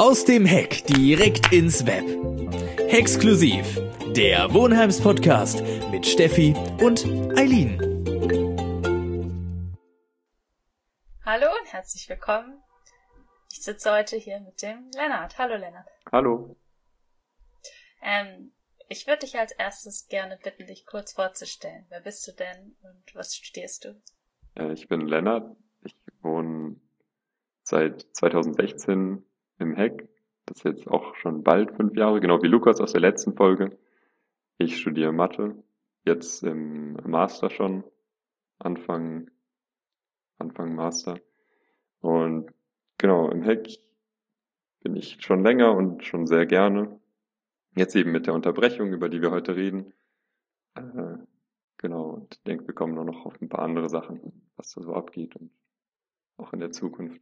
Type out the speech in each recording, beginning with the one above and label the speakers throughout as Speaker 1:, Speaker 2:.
Speaker 1: Aus dem Heck direkt ins Web. Exklusiv. Der Wohnheims Podcast mit Steffi und Eileen.
Speaker 2: Hallo und herzlich willkommen. Ich sitze heute hier mit dem Lennart. Hallo Lennart.
Speaker 3: Hallo.
Speaker 2: Ähm, ich würde dich als erstes gerne bitten, dich kurz vorzustellen. Wer bist du denn und was studierst du?
Speaker 3: Äh, ich bin Lennart. Ich wohne seit 2016 im Heck. Das ist jetzt auch schon bald fünf Jahre, genau wie Lukas aus der letzten Folge. Ich studiere Mathe, jetzt im Master schon, Anfang, Anfang Master. Und genau, im Heck bin ich schon länger und schon sehr gerne. Jetzt eben mit der Unterbrechung, über die wir heute reden. Äh, genau, und ich denke, wir kommen nur noch auf ein paar andere Sachen, was da so abgeht und auch in der Zukunft.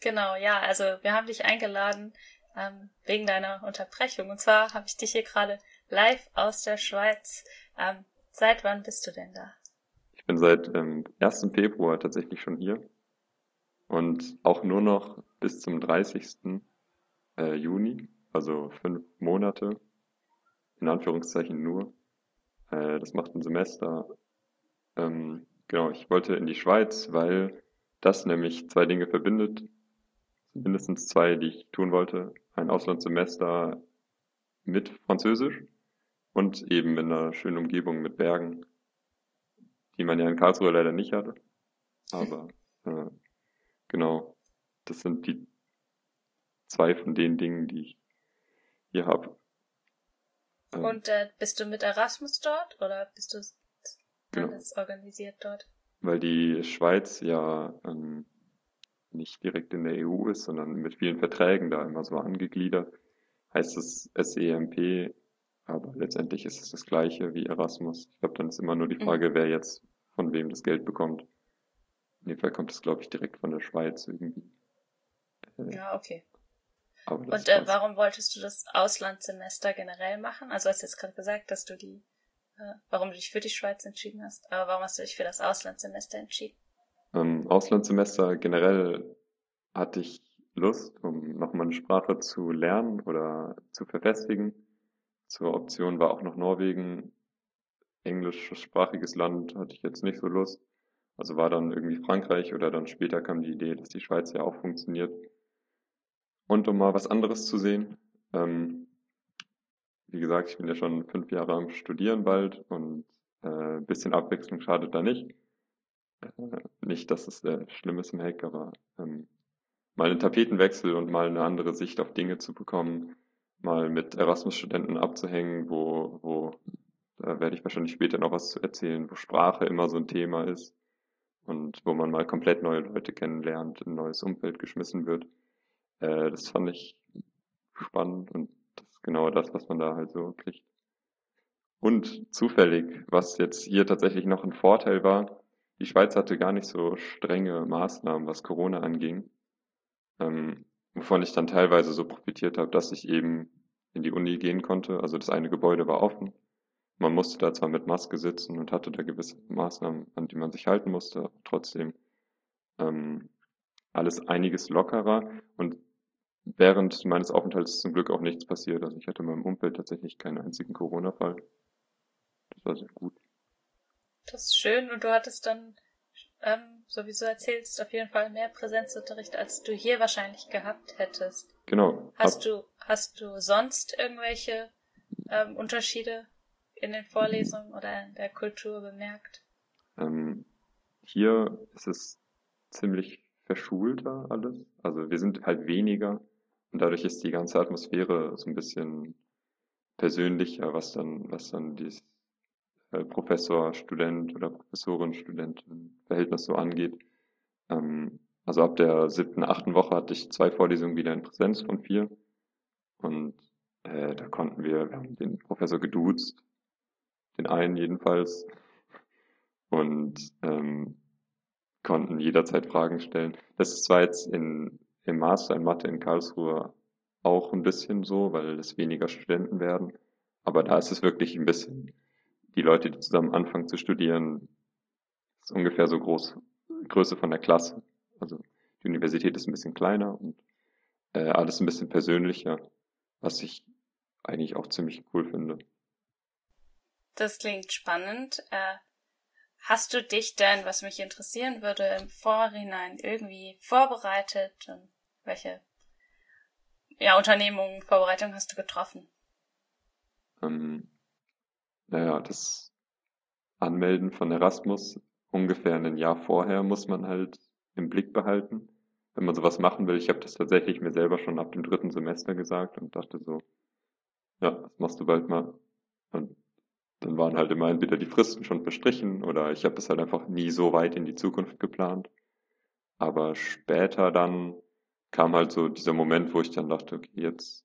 Speaker 2: Genau, ja, also wir haben dich eingeladen ähm, wegen deiner Unterbrechung. Und zwar habe ich dich hier gerade live aus der Schweiz. Ähm, seit wann bist du denn da?
Speaker 3: Ich bin seit ähm, 1. Februar tatsächlich schon hier und auch nur noch bis zum 30. Äh, Juni, also fünf Monate, in Anführungszeichen nur. Äh, das macht ein Semester. Ähm, genau, ich wollte in die Schweiz, weil das nämlich zwei Dinge verbindet mindestens zwei, die ich tun wollte. Ein Auslandssemester mit Französisch und eben in einer schönen Umgebung mit Bergen, die man ja in Karlsruhe leider nicht hatte. Aber äh, genau, das sind die zwei von den Dingen, die ich hier habe.
Speaker 2: Ähm, und äh, bist du mit Erasmus dort oder bist du
Speaker 3: genau.
Speaker 2: alles organisiert dort?
Speaker 3: Weil die Schweiz ja ähm, nicht direkt in der EU ist, sondern mit vielen Verträgen da immer so angegliedert, heißt es SEMP, aber letztendlich ist es das gleiche wie Erasmus. Ich glaube, dann ist immer nur die mhm. Frage, wer jetzt von wem das Geld bekommt. In dem Fall kommt es, glaube ich, direkt von der Schweiz irgendwie.
Speaker 2: Äh, ja, okay. Und äh, warum wolltest du das Auslandssemester generell machen? Also hast du jetzt gerade gesagt, dass du die, äh, warum du dich für die Schweiz entschieden hast, aber warum hast du dich für das Auslandssemester entschieden?
Speaker 3: Auslandssemester generell hatte ich Lust, um nochmal eine Sprache zu lernen oder zu verfestigen. Zur Option war auch noch Norwegen. Englischsprachiges Land hatte ich jetzt nicht so Lust. Also war dann irgendwie Frankreich oder dann später kam die Idee, dass die Schweiz ja auch funktioniert. Und um mal was anderes zu sehen, ähm, wie gesagt, ich bin ja schon fünf Jahre am Studieren bald und äh, bisschen Abwechslung schadet da nicht. Äh, nicht, dass es äh, schlimm ist im Hack, aber ähm, mal einen Tapetenwechsel und mal eine andere Sicht auf Dinge zu bekommen, mal mit Erasmus-Studenten abzuhängen, wo, wo, da werde ich wahrscheinlich später noch was zu erzählen, wo Sprache immer so ein Thema ist und wo man mal komplett neue Leute kennenlernt, in ein neues Umfeld geschmissen wird. Äh, das fand ich spannend und das ist genau das, was man da halt so kriegt. Und zufällig, was jetzt hier tatsächlich noch ein Vorteil war, die Schweiz hatte gar nicht so strenge Maßnahmen, was Corona anging, ähm, wovon ich dann teilweise so profitiert habe, dass ich eben in die Uni gehen konnte. Also das eine Gebäude war offen. Man musste da zwar mit Maske sitzen und hatte da gewisse Maßnahmen, an die man sich halten musste, trotzdem ähm, alles einiges lockerer. Und während meines Aufenthalts ist zum Glück auch nichts passiert. Also ich hatte in meinem Umfeld tatsächlich keinen einzigen Corona-Fall. Das war sehr gut.
Speaker 2: Das ist schön und du hattest dann, ähm, so wie du erzählst, auf jeden Fall mehr Präsenzunterricht, als du hier wahrscheinlich gehabt hättest.
Speaker 3: Genau.
Speaker 2: Hast du, hast du sonst irgendwelche ähm, Unterschiede in den Vorlesungen oder in der Kultur bemerkt?
Speaker 3: Ähm, hier ist es ziemlich verschulter alles. Also wir sind halt weniger und dadurch ist die ganze Atmosphäre so ein bisschen persönlicher, was dann, was dann dieses Professor, Student oder Professorin, Studentin Verhältnis so angeht. Ähm, also ab der siebten, achten Woche hatte ich zwei Vorlesungen wieder in Präsenz von vier. Und äh, da konnten wir, wir haben den Professor geduzt, den einen jedenfalls, und ähm, konnten jederzeit Fragen stellen. Das ist zwar jetzt in, im Master in Mathe in Karlsruhe auch ein bisschen so, weil es weniger Studenten werden, aber da ist es wirklich ein bisschen die Leute, die zusammen anfangen zu studieren, ist ungefähr so groß, Größe von der Klasse. Also die Universität ist ein bisschen kleiner und äh, alles ein bisschen persönlicher, was ich eigentlich auch ziemlich cool finde.
Speaker 2: Das klingt spannend. Äh, hast du dich denn, was mich interessieren würde, im Vorhinein irgendwie vorbereitet? Und welche ja, Unternehmungen, Vorbereitungen hast du getroffen?
Speaker 3: Ähm, naja, das Anmelden von Erasmus ungefähr ein Jahr vorher muss man halt im Blick behalten, wenn man sowas machen will. Ich habe das tatsächlich mir selber schon ab dem dritten Semester gesagt und dachte so, ja, das machst du bald mal. Und dann waren halt immer entweder die Fristen schon verstrichen oder ich habe es halt einfach nie so weit in die Zukunft geplant. Aber später dann kam halt so dieser Moment, wo ich dann dachte, okay, jetzt,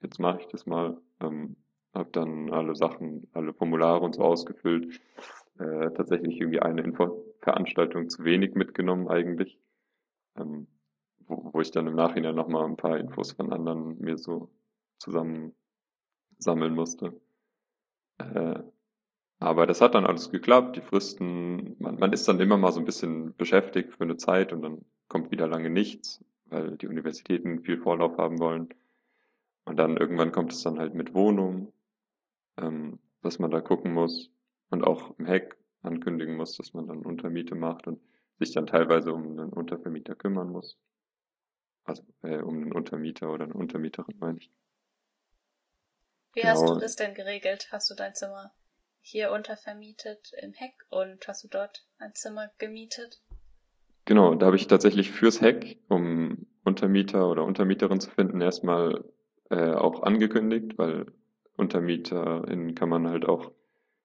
Speaker 3: jetzt mache ich das mal. Ähm, habe dann alle Sachen, alle Formulare und so ausgefüllt. Äh, tatsächlich irgendwie eine Info Veranstaltung zu wenig mitgenommen eigentlich. Ähm, wo, wo ich dann im Nachhinein nochmal ein paar Infos von anderen mir so zusammen sammeln musste. Äh, aber das hat dann alles geklappt, die Fristen, man, man ist dann immer mal so ein bisschen beschäftigt für eine Zeit und dann kommt wieder lange nichts, weil die Universitäten viel Vorlauf haben wollen. Und dann irgendwann kommt es dann halt mit Wohnung, ähm, dass man da gucken muss und auch im Heck ankündigen muss, dass man dann Untermiete macht und sich dann teilweise um einen Untervermieter kümmern muss. Also äh, um einen Untermieter oder eine Untermieterin, meine ich.
Speaker 2: Wie genau. hast du das denn geregelt? Hast du dein Zimmer hier untervermietet im Heck und hast du dort ein Zimmer gemietet?
Speaker 3: Genau, da habe ich tatsächlich fürs Heck, um Untermieter oder Untermieterin zu finden, erstmal äh, auch angekündigt, weil UntermieterInnen kann man halt auch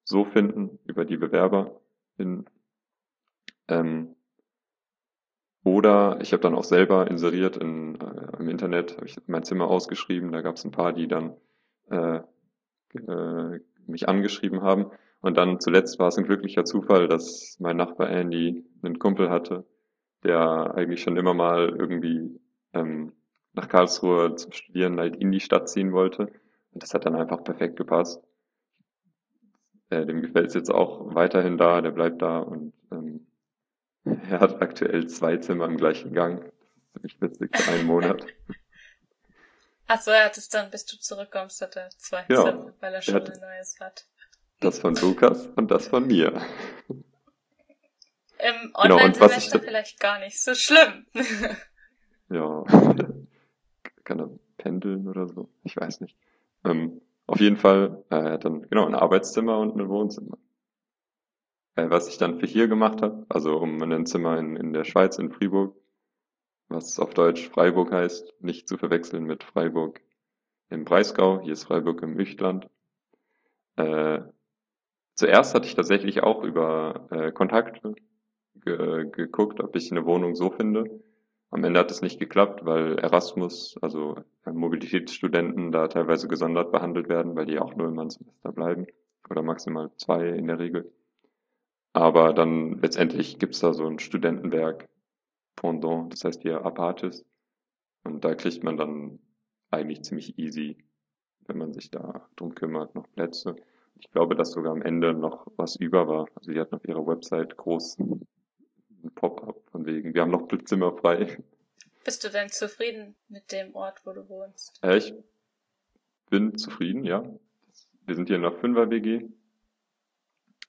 Speaker 3: so finden, über die BewerberInnen. Ähm, oder ich habe dann auch selber inseriert in, äh, im Internet, habe ich mein Zimmer ausgeschrieben, da gab es ein paar, die dann äh, äh, mich angeschrieben haben. Und dann zuletzt war es ein glücklicher Zufall, dass mein Nachbar Andy einen Kumpel hatte, der eigentlich schon immer mal irgendwie ähm, nach Karlsruhe zum Studieren halt in die Stadt ziehen wollte. Und das hat dann einfach perfekt gepasst. Äh, dem gefällt es jetzt auch weiterhin da, der bleibt da und ähm, er hat aktuell zwei Zimmer im gleichen Gang. Das ist ziemlich witzig für einen Monat.
Speaker 2: Achso, er hat es dann, bis du zurückkommst, hat er zwei ja, Zimmer, weil er schon er ein neues hat.
Speaker 3: Das von Lukas und das von mir.
Speaker 2: Im Online-Semester genau, vielleicht gar nicht so schlimm.
Speaker 3: ja, kann er pendeln oder so, ich weiß nicht. Ähm, auf jeden Fall, äh, er hat dann genau ein Arbeitszimmer und ein Wohnzimmer. Äh, was ich dann für hier gemacht habe, also um ein Zimmer in, in der Schweiz, in Fribourg, was auf Deutsch Freiburg heißt, nicht zu verwechseln mit Freiburg im Breisgau, hier ist Freiburg im Üchtland. Äh, zuerst hatte ich tatsächlich auch über äh, Kontakte ge geguckt, ob ich eine Wohnung so finde. Am Ende hat es nicht geklappt, weil Erasmus, also Mobilitätsstudenten, da teilweise gesondert behandelt werden, weil die auch nur immer Semester bleiben oder maximal zwei in der Regel. Aber dann letztendlich gibt's da so ein Studentenwerk Pendant, das heißt hier Apaches. Und da kriegt man dann eigentlich ziemlich easy, wenn man sich da drum kümmert, noch Plätze. Ich glaube, dass sogar am Ende noch was über war. Also sie hatten auf ihrer Website großen Pop-up von wegen, wir haben noch Zimmer frei.
Speaker 2: Bist du denn zufrieden mit dem Ort, wo du wohnst?
Speaker 3: Äh, ich bin zufrieden, ja. Wir sind hier in einer Fünfer-WG.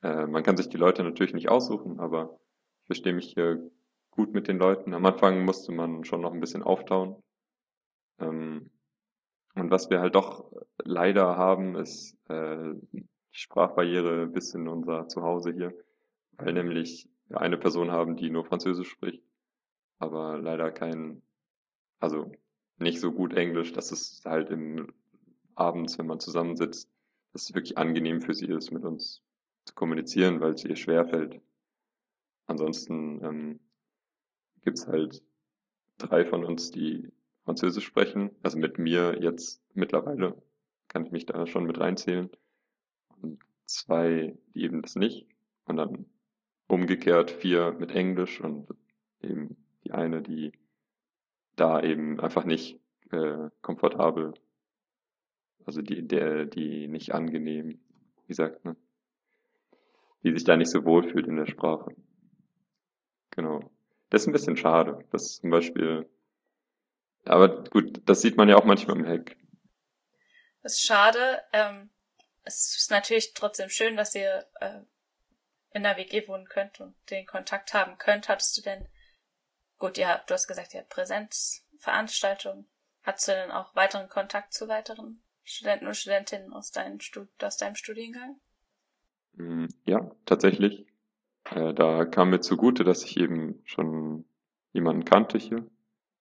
Speaker 3: Äh, man kann sich die Leute natürlich nicht aussuchen, aber ich verstehe mich hier gut mit den Leuten. Am Anfang musste man schon noch ein bisschen auftauen. Ähm, und was wir halt doch leider haben, ist äh, die Sprachbarriere bis in unser Zuhause hier, weil nämlich eine Person haben, die nur Französisch spricht, aber leider kein, also nicht so gut Englisch, dass es halt im abends, wenn man zusammensitzt, dass es wirklich angenehm für sie ist, mit uns zu kommunizieren, weil es ihr schwerfällt. Ansonsten ähm, gibt's halt drei von uns, die Französisch sprechen. Also mit mir jetzt mittlerweile kann ich mich da schon mit reinzählen. Und zwei, die eben das nicht. Und dann umgekehrt vier mit Englisch und eben die eine, die da eben einfach nicht äh, komfortabel, also die, der, die nicht angenehm, wie sagt man, die sich da nicht so wohl fühlt in der Sprache. Genau. Das ist ein bisschen schade. Das ist zum Beispiel, aber gut, das sieht man ja auch manchmal im Hack.
Speaker 2: Das ist schade. Ähm, es ist natürlich trotzdem schön, dass ihr äh, in der WG wohnen könnt und den Kontakt haben könnt. Hattest du denn, gut, ja, du hast gesagt, ihr habt Präsenzveranstaltungen. Hattest du denn auch weiteren Kontakt zu weiteren Studenten und Studentinnen aus, deinem Stud aus deinem Studiengang?
Speaker 3: Mm, ja, tatsächlich. Äh, da kam mir zugute, dass ich eben schon jemanden kannte hier.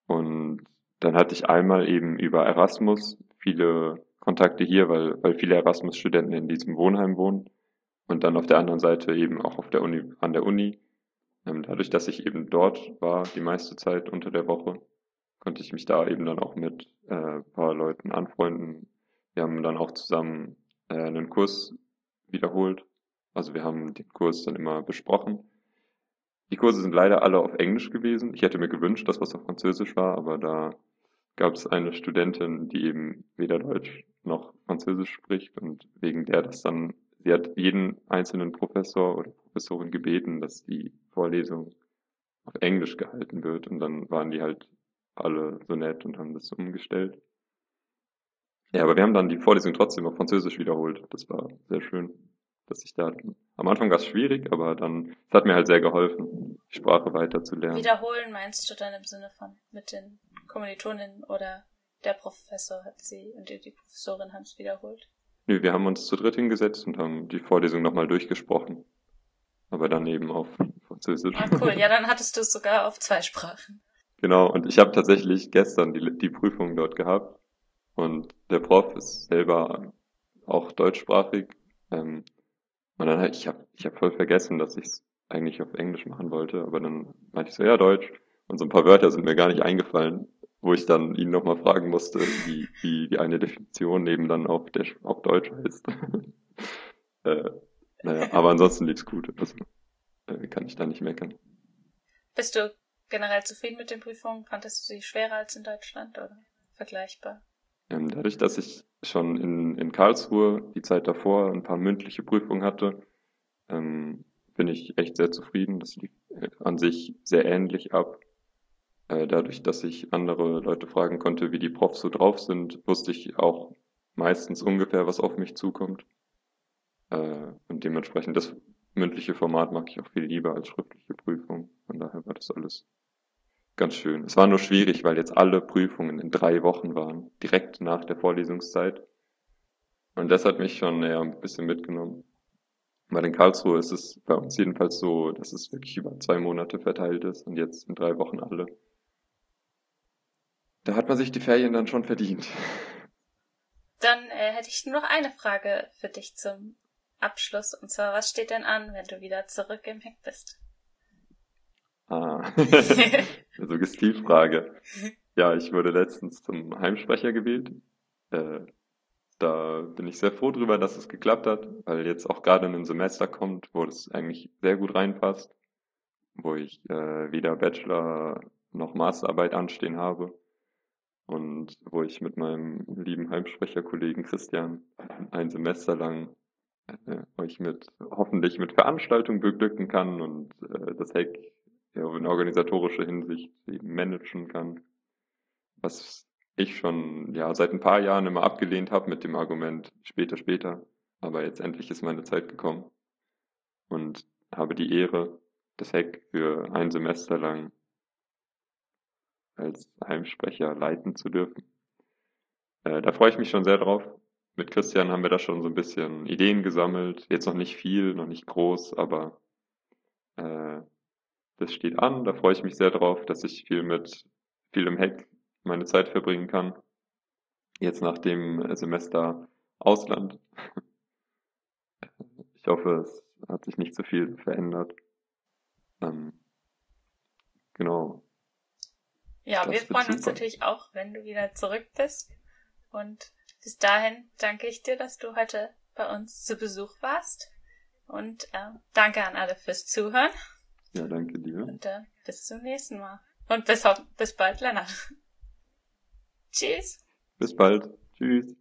Speaker 3: Und dann hatte ich einmal eben über Erasmus viele Kontakte hier, weil, weil viele Erasmus-Studenten in diesem Wohnheim wohnen. Und dann auf der anderen Seite eben auch auf der Uni, an der Uni. Ähm, dadurch, dass ich eben dort war, die meiste Zeit unter der Woche, konnte ich mich da eben dann auch mit äh, paar Leuten anfreunden. Wir haben dann auch zusammen äh, einen Kurs wiederholt also wir haben den Kurs dann immer besprochen. Die Kurse sind leider alle auf Englisch gewesen. Ich hätte mir gewünscht, dass was auf Französisch war, aber da gab es eine Studentin, die eben weder Deutsch noch Französisch spricht und wegen der das dann, sie hat jeden einzelnen Professor oder Professorin gebeten, dass die Vorlesung auf Englisch gehalten wird und dann waren die halt alle so nett und haben das umgestellt. Ja, aber wir haben dann die Vorlesung trotzdem auf Französisch wiederholt. Das war sehr schön dass ich da am Anfang war es schwierig, aber dann es hat mir halt sehr geholfen, die Sprache weiter zu lernen.
Speaker 2: Wiederholen meinst du dann im Sinne von mit den Kommilitoninnen oder der Professor hat sie und die, die Professorin haben es wiederholt?
Speaker 3: Nö, wir haben uns zu dritt hingesetzt und haben die Vorlesung nochmal durchgesprochen. Aber dann eben auf Französisch.
Speaker 2: Ah, cool. Ja, dann hattest du es sogar auf zwei Sprachen.
Speaker 3: Genau, und ich habe tatsächlich gestern die, die Prüfung dort gehabt. Und der Prof ist selber auch deutschsprachig. Ähm, und dann halt, ich habe ich hab voll vergessen, dass ich es eigentlich auf Englisch machen wollte, aber dann meinte ich so, ja, Deutsch. Und so ein paar Wörter sind mir gar nicht eingefallen, wo ich dann ihn nochmal fragen musste, wie, wie die eine Definition neben dann auf, der, auf Deutsch heißt. äh, naja, aber ansonsten lief's gut. Also, äh, kann ich da nicht meckern.
Speaker 2: Bist du generell zufrieden mit den Prüfungen? Fandest du sie schwerer als in Deutschland oder vergleichbar?
Speaker 3: Ähm, dadurch, dass ich schon in, in Karlsruhe die Zeit davor ein paar mündliche Prüfungen hatte, ähm, bin ich echt sehr zufrieden. Das lief äh, an sich sehr ähnlich ab. Äh, dadurch, dass ich andere Leute fragen konnte, wie die Profs so drauf sind, wusste ich auch meistens ungefähr, was auf mich zukommt. Äh, und dementsprechend das mündliche Format mag ich auch viel lieber als schriftliche Prüfung. Von daher war das alles ganz schön. Es war nur schwierig, weil jetzt alle Prüfungen in drei Wochen waren, direkt nach der Vorlesungszeit. Und das hat mich schon ja, ein bisschen mitgenommen. Weil in Karlsruhe ist es bei uns jedenfalls so, dass es wirklich über zwei Monate verteilt ist und jetzt in drei Wochen alle. Da hat man sich die Ferien dann schon verdient.
Speaker 2: Dann äh, hätte ich nur noch eine Frage für dich zum Abschluss. Und zwar, was steht denn an, wenn du wieder zurück im Heck bist?
Speaker 3: Ah, Suggestivfrage. Ja, ich wurde letztens zum Heimsprecher gewählt. Äh, da bin ich sehr froh drüber, dass es geklappt hat, weil jetzt auch gerade ein Semester kommt, wo es eigentlich sehr gut reinpasst, wo ich äh, weder Bachelor noch Masterarbeit anstehen habe und wo ich mit meinem lieben Heimsprecherkollegen Christian ein Semester lang äh, euch mit hoffentlich mit Veranstaltungen beglücken kann und äh, das Heck ja, in organisatorischer Hinsicht eben managen kann. Was ich schon ja seit ein paar Jahren immer abgelehnt habe mit dem Argument später, später. Aber jetzt endlich ist meine Zeit gekommen und habe die Ehre, das Heck für ein Semester lang als Heimsprecher leiten zu dürfen. Äh, da freue ich mich schon sehr drauf. Mit Christian haben wir da schon so ein bisschen Ideen gesammelt. Jetzt noch nicht viel, noch nicht groß, aber äh, das steht an, da freue ich mich sehr drauf, dass ich viel mit viel im Heck meine Zeit verbringen kann. Jetzt nach dem Semester Ausland. Ich hoffe, es hat sich nicht so viel verändert. Ähm, genau.
Speaker 2: Ja, das wir freuen uns natürlich auch, wenn du wieder zurück bist. Und bis dahin danke ich dir, dass du heute bei uns zu Besuch warst. Und äh, danke an alle fürs Zuhören.
Speaker 3: Ja, danke dir.
Speaker 2: Und äh, bis zum nächsten Mal. Und bis, bis bald, Lennart. Tschüss.
Speaker 3: Bis bald. Tschüss.